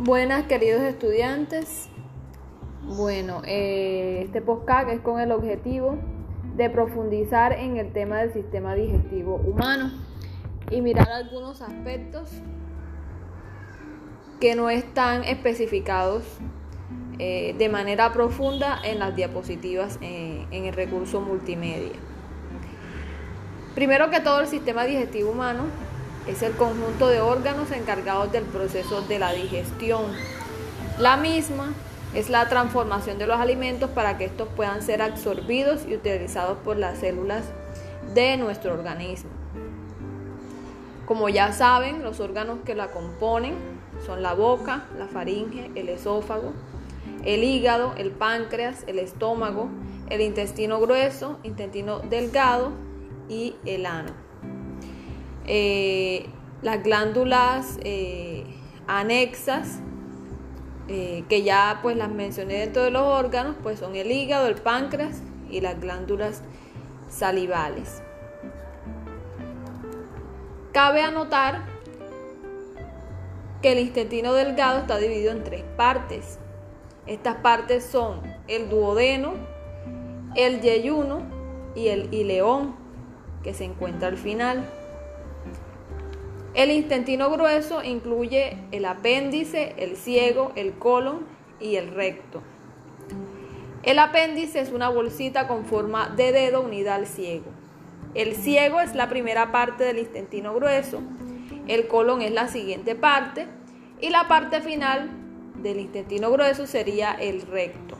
Buenas queridos estudiantes. Bueno, eh, este podcast es con el objetivo de profundizar en el tema del sistema digestivo humano y mirar algunos aspectos que no están especificados eh, de manera profunda en las diapositivas eh, en el recurso multimedia. Primero que todo, el sistema digestivo humano es el conjunto de órganos encargados del proceso de la digestión. La misma es la transformación de los alimentos para que estos puedan ser absorbidos y utilizados por las células de nuestro organismo. Como ya saben, los órganos que la componen son la boca, la faringe, el esófago, el hígado, el páncreas, el estómago, el intestino grueso, intestino delgado y el ano. Eh, las glándulas eh, anexas, eh, que ya pues las mencioné dentro de los órganos, pues son el hígado, el páncreas y las glándulas salivales. Cabe anotar que el intestino delgado está dividido en tres partes. Estas partes son el duodeno, el yeyuno y el ileón, que se encuentra al final. El intestino grueso incluye el apéndice, el ciego, el colon y el recto. El apéndice es una bolsita con forma de dedo unida al ciego. El ciego es la primera parte del intestino grueso, el colon es la siguiente parte y la parte final del intestino grueso sería el recto.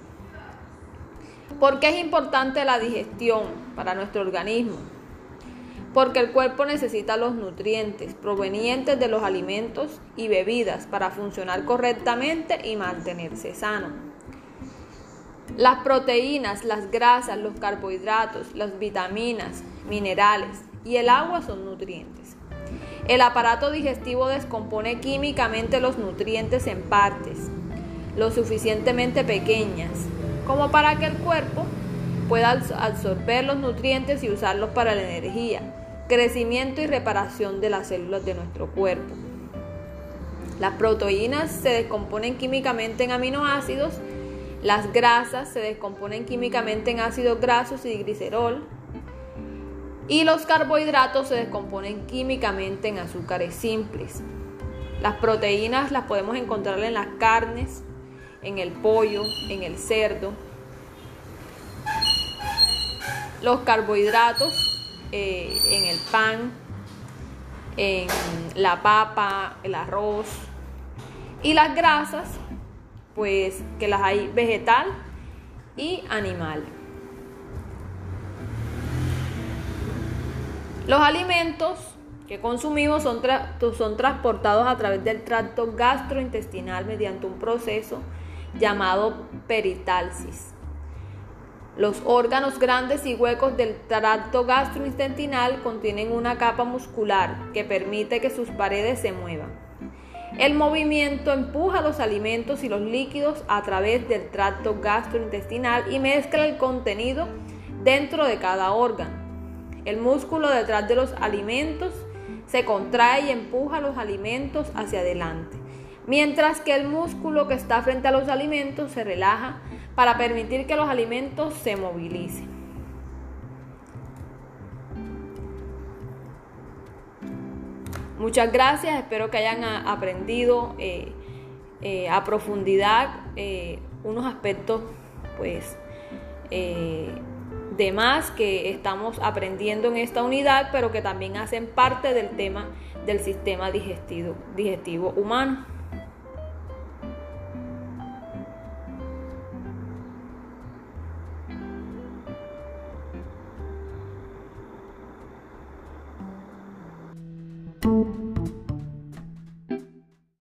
¿Por qué es importante la digestión para nuestro organismo? Porque el cuerpo necesita los nutrientes provenientes de los alimentos y bebidas para funcionar correctamente y mantenerse sano. Las proteínas, las grasas, los carbohidratos, las vitaminas, minerales y el agua son nutrientes. El aparato digestivo descompone químicamente los nutrientes en partes lo suficientemente pequeñas como para que el cuerpo pueda absorber los nutrientes y usarlos para la energía, crecimiento y reparación de las células de nuestro cuerpo. Las proteínas se descomponen químicamente en aminoácidos, las grasas se descomponen químicamente en ácidos grasos y glicerol, y los carbohidratos se descomponen químicamente en azúcares simples. Las proteínas las podemos encontrar en las carnes, en el pollo, en el cerdo. Los carbohidratos eh, en el pan, en la papa, el arroz. Y las grasas, pues que las hay vegetal y animal. Los alimentos que consumimos son, son transportados a través del tracto gastrointestinal mediante un proceso llamado peritalsis. Los órganos grandes y huecos del tracto gastrointestinal contienen una capa muscular que permite que sus paredes se muevan. El movimiento empuja los alimentos y los líquidos a través del tracto gastrointestinal y mezcla el contenido dentro de cada órgano. El músculo detrás de los alimentos se contrae y empuja los alimentos hacia adelante, mientras que el músculo que está frente a los alimentos se relaja para permitir que los alimentos se movilicen. Muchas gracias, espero que hayan aprendido eh, eh, a profundidad eh, unos aspectos pues de más que estamos aprendiendo en esta unidad, pero que también hacen parte del tema del sistema digestivo humano.